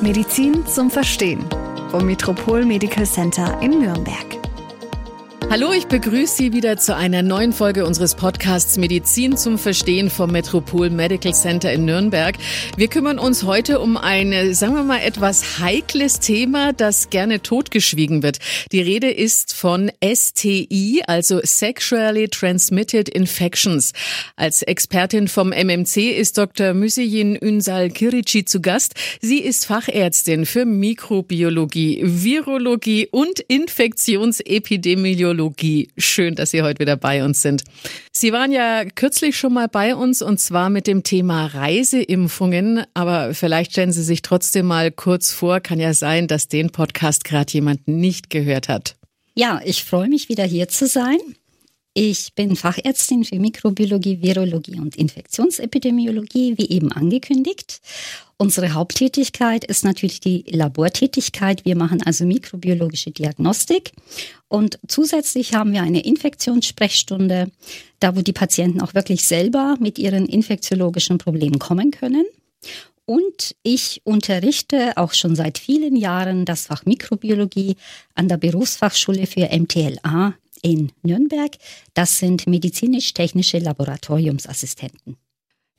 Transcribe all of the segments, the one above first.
Medizin zum Verstehen vom Metropol Medical Center in Nürnberg. Hallo, ich begrüße Sie wieder zu einer neuen Folge unseres Podcasts Medizin zum Verstehen vom Metropol Medical Center in Nürnberg. Wir kümmern uns heute um ein, sagen wir mal, etwas heikles Thema, das gerne totgeschwiegen wird. Die Rede ist von STI, also Sexually Transmitted Infections. Als Expertin vom MMC ist Dr. Müseyin Ünsal Kirici zu Gast. Sie ist Fachärztin für Mikrobiologie, Virologie und Infektionsepidemiologie. Psychologie. Schön, dass Sie heute wieder bei uns sind. Sie waren ja kürzlich schon mal bei uns und zwar mit dem Thema Reiseimpfungen. Aber vielleicht stellen Sie sich trotzdem mal kurz vor. Kann ja sein, dass den Podcast gerade jemand nicht gehört hat. Ja, ich freue mich wieder hier zu sein. Ich bin Fachärztin für Mikrobiologie, Virologie und Infektionsepidemiologie, wie eben angekündigt. Unsere Haupttätigkeit ist natürlich die Labortätigkeit. Wir machen also mikrobiologische Diagnostik. Und zusätzlich haben wir eine Infektionssprechstunde, da wo die Patienten auch wirklich selber mit ihren infektiologischen Problemen kommen können. Und ich unterrichte auch schon seit vielen Jahren das Fach Mikrobiologie an der Berufsfachschule für MTLA in Nürnberg. Das sind medizinisch-technische Laboratoriumsassistenten.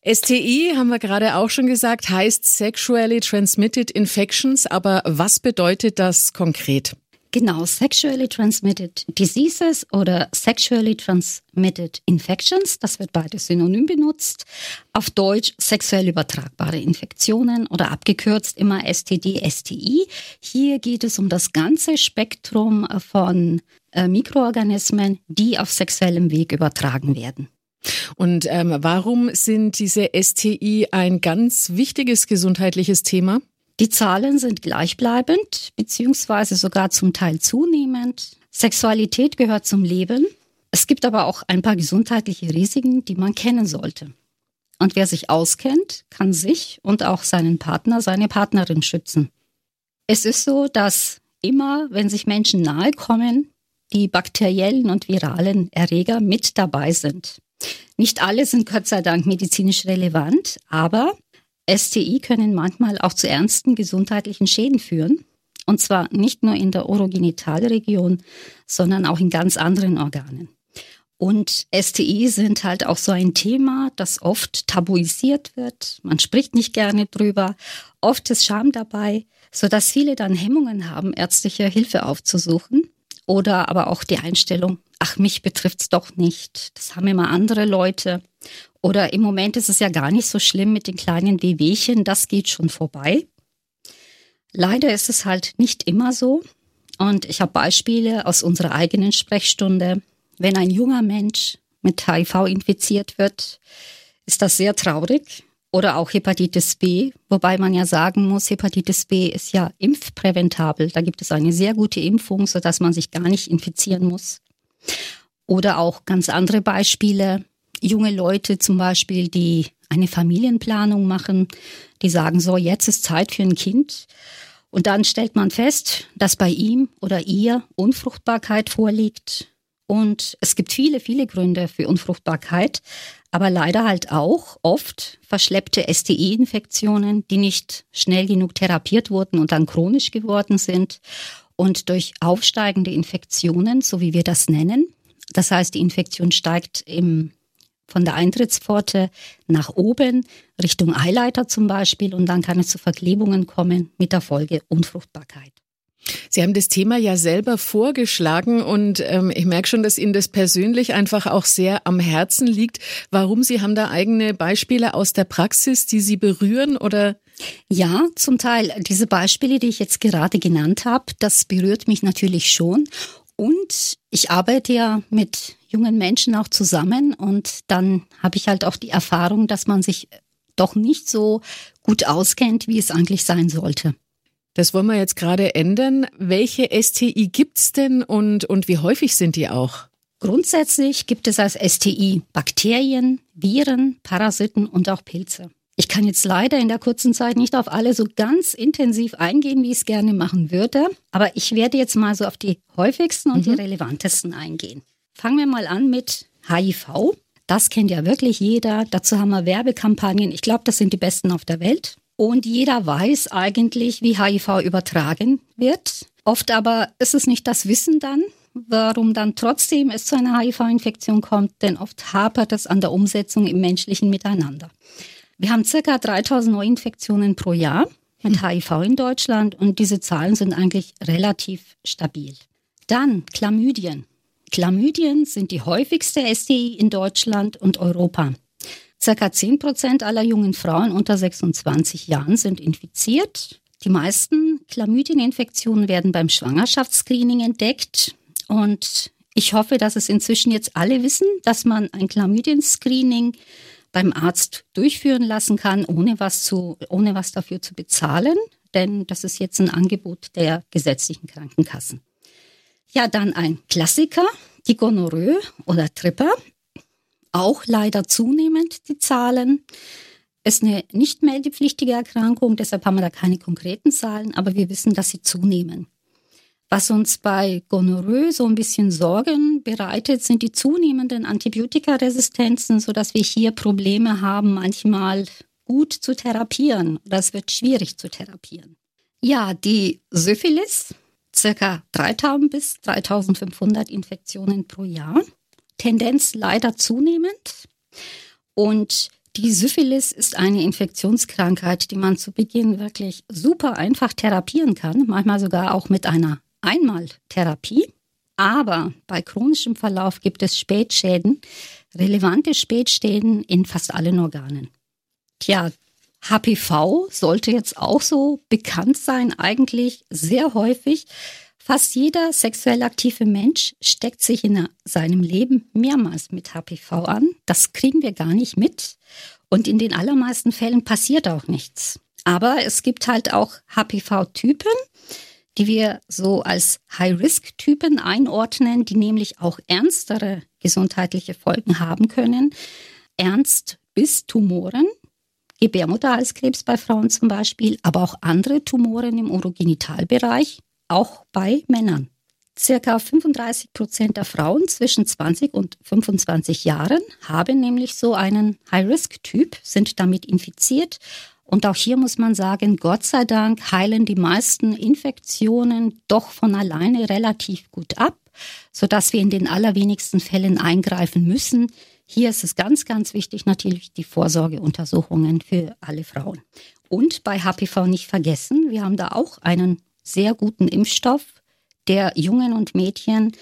STI, haben wir gerade auch schon gesagt, heißt Sexually Transmitted Infections. Aber was bedeutet das konkret? Genau, Sexually Transmitted Diseases oder Sexually Transmitted Infections, das wird beides synonym benutzt. Auf Deutsch sexuell übertragbare Infektionen oder abgekürzt immer STD, STI. Hier geht es um das ganze Spektrum von äh, Mikroorganismen, die auf sexuellem Weg übertragen werden. Und ähm, warum sind diese STI ein ganz wichtiges gesundheitliches Thema? Die Zahlen sind gleichbleibend, beziehungsweise sogar zum Teil zunehmend. Sexualität gehört zum Leben. Es gibt aber auch ein paar gesundheitliche Risiken, die man kennen sollte. Und wer sich auskennt, kann sich und auch seinen Partner, seine Partnerin schützen. Es ist so, dass immer, wenn sich Menschen nahe kommen, die bakteriellen und viralen Erreger mit dabei sind. Nicht alle sind Gott sei Dank medizinisch relevant, aber STI können manchmal auch zu ernsten gesundheitlichen Schäden führen. Und zwar nicht nur in der Orogenitalregion, sondern auch in ganz anderen Organen. Und STI sind halt auch so ein Thema, das oft tabuisiert wird. Man spricht nicht gerne drüber. Oft ist Scham dabei, sodass viele dann Hemmungen haben, ärztliche Hilfe aufzusuchen. Oder aber auch die Einstellung, ach, mich betrifft's doch nicht. Das haben immer andere Leute. Oder im Moment ist es ja gar nicht so schlimm mit den kleinen Wehwehchen, das geht schon vorbei. Leider ist es halt nicht immer so. Und ich habe Beispiele aus unserer eigenen Sprechstunde. Wenn ein junger Mensch mit HIV infiziert wird, ist das sehr traurig. Oder auch Hepatitis B, wobei man ja sagen muss, Hepatitis B ist ja impfpräventabel. Da gibt es eine sehr gute Impfung, sodass man sich gar nicht infizieren muss. Oder auch ganz andere Beispiele. Junge Leute zum Beispiel, die eine Familienplanung machen, die sagen so, jetzt ist Zeit für ein Kind. Und dann stellt man fest, dass bei ihm oder ihr Unfruchtbarkeit vorliegt. Und es gibt viele, viele Gründe für Unfruchtbarkeit, aber leider halt auch oft verschleppte STI-Infektionen, die nicht schnell genug therapiert wurden und dann chronisch geworden sind. Und durch aufsteigende Infektionen, so wie wir das nennen, das heißt, die Infektion steigt im, von der Eintrittspforte nach oben, Richtung Eileiter zum Beispiel, und dann kann es zu Verklebungen kommen mit der Folge Unfruchtbarkeit. Sie haben das Thema ja selber vorgeschlagen und ähm, ich merke schon, dass Ihnen das persönlich einfach auch sehr am Herzen liegt. Warum? Sie haben da eigene Beispiele aus der Praxis, die Sie berühren oder? Ja, zum Teil. Diese Beispiele, die ich jetzt gerade genannt habe, das berührt mich natürlich schon. Und ich arbeite ja mit jungen Menschen auch zusammen und dann habe ich halt auch die Erfahrung, dass man sich doch nicht so gut auskennt, wie es eigentlich sein sollte. Das wollen wir jetzt gerade ändern. Welche STI gibt's denn und, und wie häufig sind die auch? Grundsätzlich gibt es als STI Bakterien, Viren, Parasiten und auch Pilze. Ich kann jetzt leider in der kurzen Zeit nicht auf alle so ganz intensiv eingehen, wie ich es gerne machen würde, aber ich werde jetzt mal so auf die häufigsten und mhm. die relevantesten eingehen. Fangen wir mal an mit HIV. Das kennt ja wirklich jeder. Dazu haben wir Werbekampagnen. Ich glaube, das sind die besten auf der Welt. Und jeder weiß eigentlich, wie HIV übertragen wird. Oft aber ist es nicht das Wissen dann, warum dann trotzdem es zu einer HIV-Infektion kommt, denn oft hapert es an der Umsetzung im menschlichen Miteinander. Wir haben circa 3000 Neuinfektionen pro Jahr mit HIV in Deutschland und diese Zahlen sind eigentlich relativ stabil. Dann Chlamydien. Chlamydien sind die häufigste STI in Deutschland und Europa. Circa 10 Prozent aller jungen Frauen unter 26 Jahren sind infiziert. Die meisten Chlamydieninfektionen werden beim Schwangerschaftsscreening entdeckt. Und ich hoffe, dass es inzwischen jetzt alle wissen, dass man ein Chlamydien-Screening beim Arzt durchführen lassen kann, ohne was, zu, ohne was dafür zu bezahlen. Denn das ist jetzt ein Angebot der gesetzlichen Krankenkassen. Ja, dann ein Klassiker, die Gonorrhoe oder Tripper. Auch leider zunehmend die Zahlen. Ist eine nicht meldepflichtige Erkrankung, deshalb haben wir da keine konkreten Zahlen, aber wir wissen, dass sie zunehmen. Was uns bei Gonorrhoe so ein bisschen Sorgen bereitet, sind die zunehmenden Antibiotikaresistenzen, sodass wir hier Probleme haben, manchmal gut zu therapieren es wird schwierig zu therapieren. Ja, die Syphilis, circa 3000 bis 3500 Infektionen pro Jahr, Tendenz leider zunehmend und die Syphilis ist eine Infektionskrankheit, die man zu Beginn wirklich super einfach therapieren kann, manchmal sogar auch mit einer einmal Therapie, aber bei chronischem Verlauf gibt es Spätschäden, relevante Spätschäden in fast allen Organen. Tja, HPV sollte jetzt auch so bekannt sein, eigentlich sehr häufig. Fast jeder sexuell aktive Mensch steckt sich in seinem Leben mehrmals mit HPV an. Das kriegen wir gar nicht mit. Und in den allermeisten Fällen passiert auch nichts. Aber es gibt halt auch HPV-Typen, die wir so als High-Risk-Typen einordnen, die nämlich auch ernstere gesundheitliche Folgen haben können. Ernst bis Tumoren, Gebärmutterhalskrebs bei Frauen zum Beispiel, aber auch andere Tumoren im Urogenitalbereich, auch bei Männern. Circa 35 Prozent der Frauen zwischen 20 und 25 Jahren haben nämlich so einen High-Risk-Typ, sind damit infiziert und auch hier muss man sagen, Gott sei Dank heilen die meisten Infektionen doch von alleine relativ gut ab, sodass wir in den allerwenigsten Fällen eingreifen müssen. Hier ist es ganz, ganz wichtig natürlich die Vorsorgeuntersuchungen für alle Frauen. Und bei HPV nicht vergessen, wir haben da auch einen sehr guten Impfstoff, der Jungen und Mädchen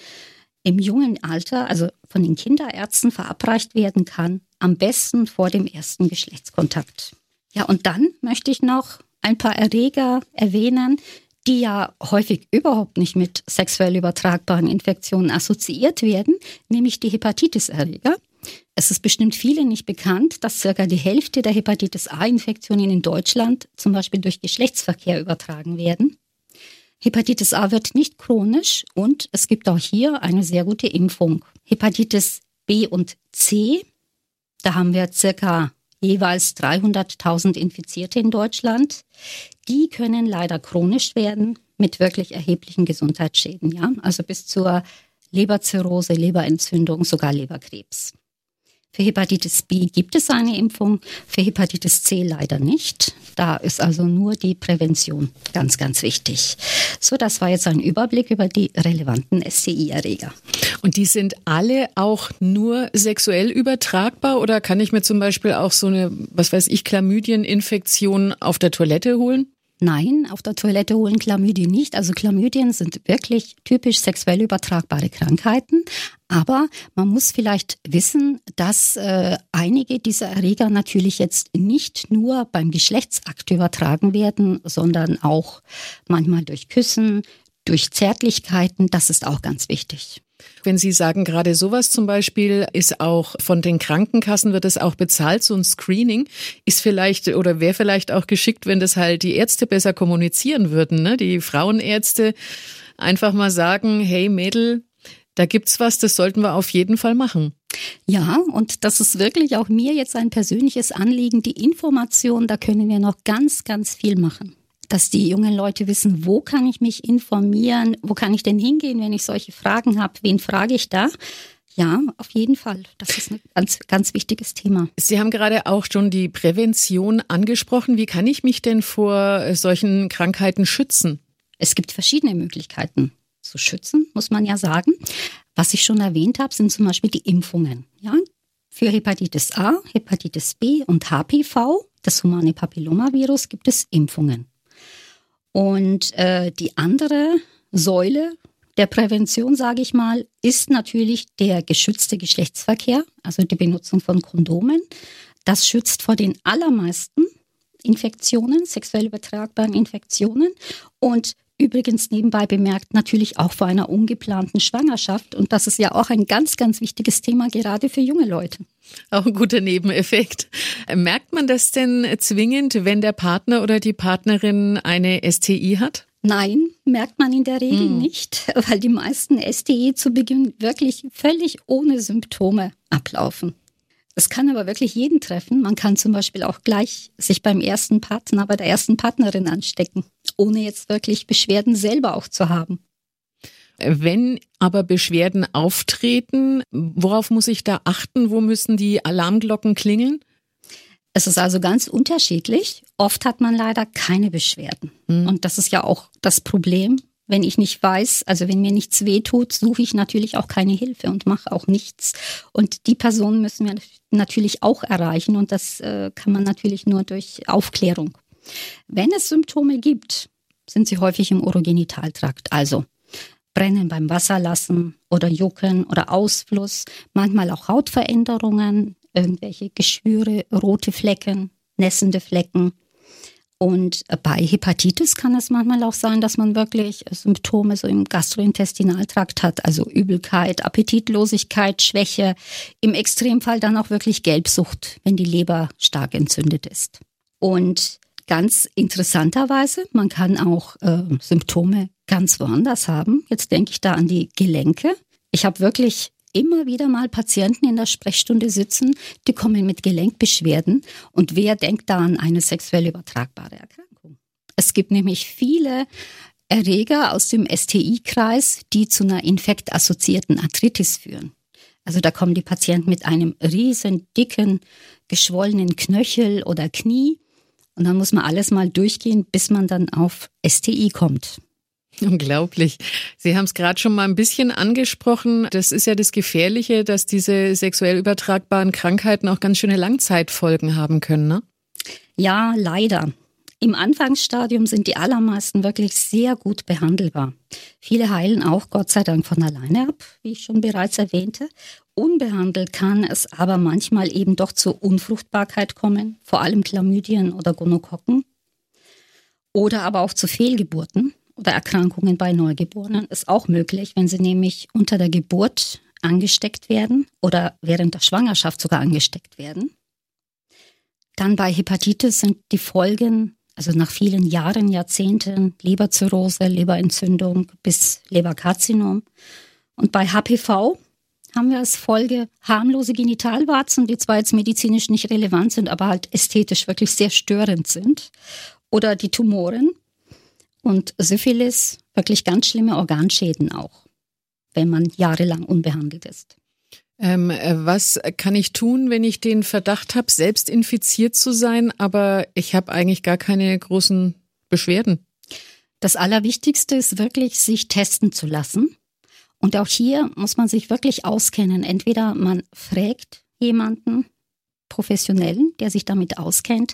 im jungen Alter, also von den Kinderärzten verabreicht werden kann, am besten vor dem ersten Geschlechtskontakt. Ja, und dann möchte ich noch ein paar Erreger erwähnen, die ja häufig überhaupt nicht mit sexuell übertragbaren Infektionen assoziiert werden, nämlich die Hepatitis-Erreger. Es ist bestimmt vielen nicht bekannt, dass circa die Hälfte der Hepatitis A-Infektionen in Deutschland zum Beispiel durch Geschlechtsverkehr übertragen werden. Hepatitis A wird nicht chronisch und es gibt auch hier eine sehr gute Impfung. Hepatitis B und C, da haben wir circa jeweils 300.000 Infizierte in Deutschland. Die können leider chronisch werden mit wirklich erheblichen Gesundheitsschäden, ja, also bis zur Leberzirrhose, Leberentzündung, sogar Leberkrebs. Für Hepatitis B gibt es eine Impfung, für Hepatitis C leider nicht. Da ist also nur die Prävention ganz, ganz wichtig. So, das war jetzt ein Überblick über die relevanten STI-Erreger. Und die sind alle auch nur sexuell übertragbar oder kann ich mir zum Beispiel auch so eine, was weiß ich, Chlamydieninfektion auf der Toilette holen? Nein, auf der Toilette holen Chlamydien nicht. Also Chlamydien sind wirklich typisch sexuell übertragbare Krankheiten. Aber man muss vielleicht wissen, dass äh, einige dieser Erreger natürlich jetzt nicht nur beim Geschlechtsakt übertragen werden, sondern auch manchmal durch Küssen, durch Zärtlichkeiten. Das ist auch ganz wichtig. Wenn Sie sagen, gerade sowas zum Beispiel ist auch von den Krankenkassen wird es auch bezahlt, so ein Screening ist vielleicht oder wäre vielleicht auch geschickt, wenn das halt die Ärzte besser kommunizieren würden, ne? Die Frauenärzte einfach mal sagen, hey Mädel, da gibt's was, das sollten wir auf jeden Fall machen. Ja, und das ist wirklich auch mir jetzt ein persönliches Anliegen. Die Information, da können wir noch ganz, ganz viel machen dass die jungen Leute wissen, wo kann ich mich informieren, wo kann ich denn hingehen, wenn ich solche Fragen habe, wen frage ich da? Ja, auf jeden Fall. Das ist ein ganz, ganz wichtiges Thema. Sie haben gerade auch schon die Prävention angesprochen. Wie kann ich mich denn vor solchen Krankheiten schützen? Es gibt verschiedene Möglichkeiten zu schützen, muss man ja sagen. Was ich schon erwähnt habe, sind zum Beispiel die Impfungen. Ja, für Hepatitis A, Hepatitis B und HPV, das humane Papillomavirus, gibt es Impfungen. Und äh, die andere Säule der Prävention, sage ich mal, ist natürlich der geschützte Geschlechtsverkehr, also die Benutzung von Kondomen. Das schützt vor den allermeisten Infektionen, sexuell übertragbaren Infektionen und übrigens nebenbei bemerkt natürlich auch vor einer ungeplanten Schwangerschaft. Und das ist ja auch ein ganz, ganz wichtiges Thema, gerade für junge Leute. Auch ein guter Nebeneffekt. Merkt man das denn zwingend, wenn der Partner oder die Partnerin eine STI hat? Nein, merkt man in der Regel hm. nicht, weil die meisten STI zu Beginn wirklich völlig ohne Symptome ablaufen. Es kann aber wirklich jeden treffen. Man kann zum Beispiel auch gleich sich beim ersten Partner, bei der ersten Partnerin anstecken, ohne jetzt wirklich Beschwerden selber auch zu haben. Wenn aber Beschwerden auftreten, worauf muss ich da achten? Wo müssen die Alarmglocken klingeln? Es ist also ganz unterschiedlich. Oft hat man leider keine Beschwerden. Mhm. Und das ist ja auch das Problem. Wenn ich nicht weiß, also wenn mir nichts wehtut, suche ich natürlich auch keine Hilfe und mache auch nichts. Und die Personen müssen wir natürlich auch erreichen und das äh, kann man natürlich nur durch Aufklärung. Wenn es Symptome gibt, sind sie häufig im Urogenitaltrakt, also Brennen beim Wasserlassen oder Jucken oder Ausfluss, manchmal auch Hautveränderungen, irgendwelche Geschwüre, rote Flecken, nässende Flecken. Und bei Hepatitis kann es manchmal auch sein, dass man wirklich Symptome so im Gastrointestinaltrakt hat, also Übelkeit, Appetitlosigkeit, Schwäche, im Extremfall dann auch wirklich Gelbsucht, wenn die Leber stark entzündet ist. Und ganz interessanterweise, man kann auch äh, Symptome ganz woanders haben. Jetzt denke ich da an die Gelenke. Ich habe wirklich immer wieder mal Patienten in der Sprechstunde sitzen, die kommen mit Gelenkbeschwerden. Und wer denkt da an eine sexuell übertragbare Erkrankung? Es gibt nämlich viele Erreger aus dem STI-Kreis, die zu einer infektassoziierten Arthritis führen. Also da kommen die Patienten mit einem riesen, dicken, geschwollenen Knöchel oder Knie. Und dann muss man alles mal durchgehen, bis man dann auf STI kommt. Unglaublich. Sie haben es gerade schon mal ein bisschen angesprochen. Das ist ja das Gefährliche, dass diese sexuell übertragbaren Krankheiten auch ganz schöne Langzeitfolgen haben können, ne? Ja, leider. Im Anfangsstadium sind die allermeisten wirklich sehr gut behandelbar. Viele heilen auch Gott sei Dank von alleine ab, wie ich schon bereits erwähnte. Unbehandelt kann es aber manchmal eben doch zur Unfruchtbarkeit kommen, vor allem Chlamydien oder Gonokokken. Oder aber auch zu Fehlgeburten oder Erkrankungen bei Neugeborenen ist auch möglich, wenn sie nämlich unter der Geburt angesteckt werden oder während der Schwangerschaft sogar angesteckt werden. Dann bei Hepatitis sind die Folgen, also nach vielen Jahren, Jahrzehnten, Leberzirrhose, Leberentzündung bis Leberkarzinom. Und bei HPV haben wir als Folge harmlose Genitalwarzen, die zwar jetzt medizinisch nicht relevant sind, aber halt ästhetisch wirklich sehr störend sind. Oder die Tumoren, und Syphilis, wirklich ganz schlimme Organschäden auch, wenn man jahrelang unbehandelt ist. Ähm, äh, was kann ich tun, wenn ich den Verdacht habe, selbst infiziert zu sein, aber ich habe eigentlich gar keine großen Beschwerden? Das Allerwichtigste ist wirklich, sich testen zu lassen. Und auch hier muss man sich wirklich auskennen. Entweder man fragt jemanden, professionellen, der sich damit auskennt,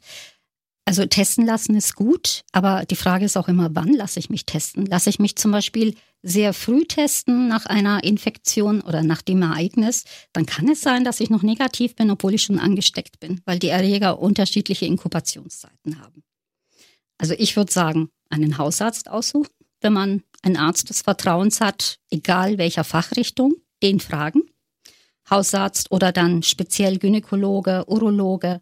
also testen lassen ist gut, aber die Frage ist auch immer, wann lasse ich mich testen? Lasse ich mich zum Beispiel sehr früh testen nach einer Infektion oder nach dem Ereignis, dann kann es sein, dass ich noch negativ bin, obwohl ich schon angesteckt bin, weil die Erreger unterschiedliche Inkubationszeiten haben. Also ich würde sagen, einen Hausarzt aussuchen, wenn man einen Arzt des Vertrauens hat, egal welcher Fachrichtung, den fragen. Hausarzt oder dann speziell Gynäkologe, Urologe,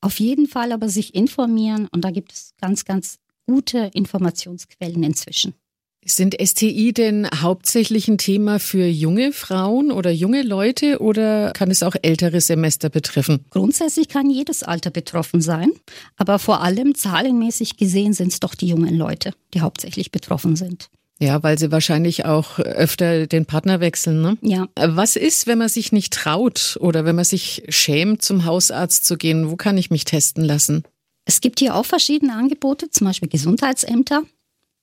auf jeden Fall aber sich informieren und da gibt es ganz, ganz gute Informationsquellen inzwischen. Sind STI denn hauptsächlich ein Thema für junge Frauen oder junge Leute oder kann es auch ältere Semester betreffen? Grundsätzlich kann jedes Alter betroffen sein, aber vor allem zahlenmäßig gesehen sind es doch die jungen Leute, die hauptsächlich betroffen sind. Ja, weil sie wahrscheinlich auch öfter den Partner wechseln. Ne? Ja. Was ist, wenn man sich nicht traut oder wenn man sich schämt, zum Hausarzt zu gehen? Wo kann ich mich testen lassen? Es gibt hier auch verschiedene Angebote, zum Beispiel Gesundheitsämter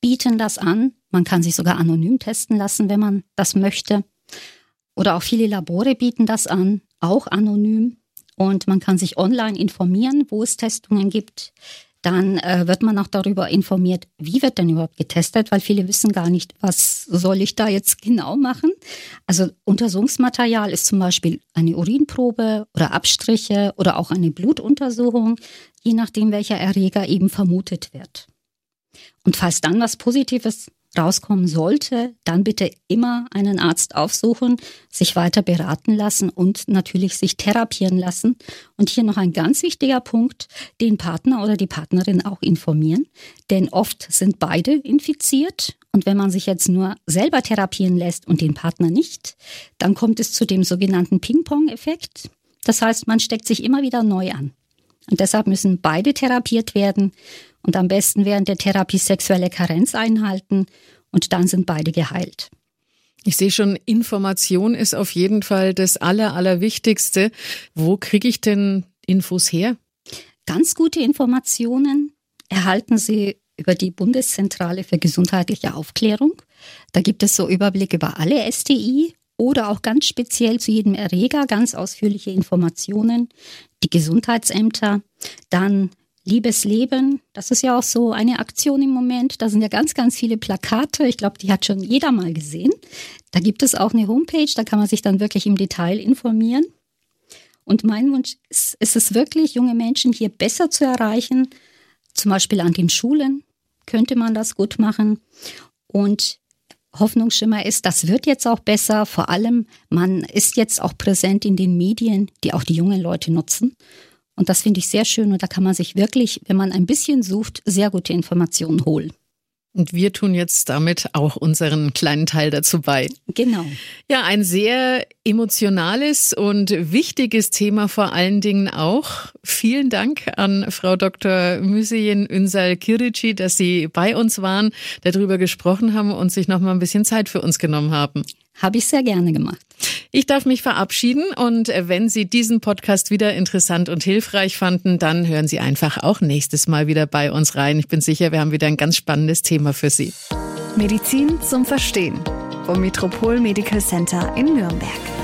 bieten das an. Man kann sich sogar anonym testen lassen, wenn man das möchte. Oder auch viele Labore bieten das an, auch anonym. Und man kann sich online informieren, wo es Testungen gibt. Dann äh, wird man auch darüber informiert, wie wird denn überhaupt getestet, weil viele wissen gar nicht, was soll ich da jetzt genau machen. Also Untersuchungsmaterial ist zum Beispiel eine Urinprobe oder Abstriche oder auch eine Blutuntersuchung, je nachdem, welcher Erreger eben vermutet wird. Und falls dann was Positives rauskommen sollte, dann bitte immer einen Arzt aufsuchen, sich weiter beraten lassen und natürlich sich therapieren lassen. Und hier noch ein ganz wichtiger Punkt, den Partner oder die Partnerin auch informieren, denn oft sind beide infiziert. Und wenn man sich jetzt nur selber therapieren lässt und den Partner nicht, dann kommt es zu dem sogenannten Ping-Pong-Effekt. Das heißt, man steckt sich immer wieder neu an. Und deshalb müssen beide therapiert werden und am besten während der Therapie sexuelle Karenz einhalten und dann sind beide geheilt. Ich sehe schon, Information ist auf jeden Fall das Aller, Allerwichtigste. Wo kriege ich denn Infos her? Ganz gute Informationen erhalten Sie über die Bundeszentrale für gesundheitliche Aufklärung. Da gibt es so Überblick über alle STI oder auch ganz speziell zu jedem Erreger ganz ausführliche Informationen. Die Gesundheitsämter, dann Liebes Leben, das ist ja auch so eine Aktion im Moment. Da sind ja ganz, ganz viele Plakate. Ich glaube, die hat schon jeder mal gesehen. Da gibt es auch eine Homepage, da kann man sich dann wirklich im Detail informieren. Und mein Wunsch ist, ist es wirklich, junge Menschen hier besser zu erreichen. Zum Beispiel an den Schulen könnte man das gut machen. Und Hoffnungsschimmer ist, das wird jetzt auch besser. Vor allem, man ist jetzt auch präsent in den Medien, die auch die jungen Leute nutzen. Und das finde ich sehr schön und da kann man sich wirklich, wenn man ein bisschen sucht, sehr gute Informationen holen. Und wir tun jetzt damit auch unseren kleinen Teil dazu bei. Genau. Ja, ein sehr emotionales und wichtiges Thema vor allen Dingen auch. Vielen Dank an Frau Dr. Müseyen Ünsal Kirici, dass Sie bei uns waren, darüber gesprochen haben und sich noch mal ein bisschen Zeit für uns genommen haben. Habe ich sehr gerne gemacht. Ich darf mich verabschieden und wenn Sie diesen Podcast wieder interessant und hilfreich fanden, dann hören Sie einfach auch nächstes Mal wieder bei uns rein. Ich bin sicher, wir haben wieder ein ganz spannendes Thema für Sie. Medizin zum Verstehen vom Metropol Medical Center in Nürnberg.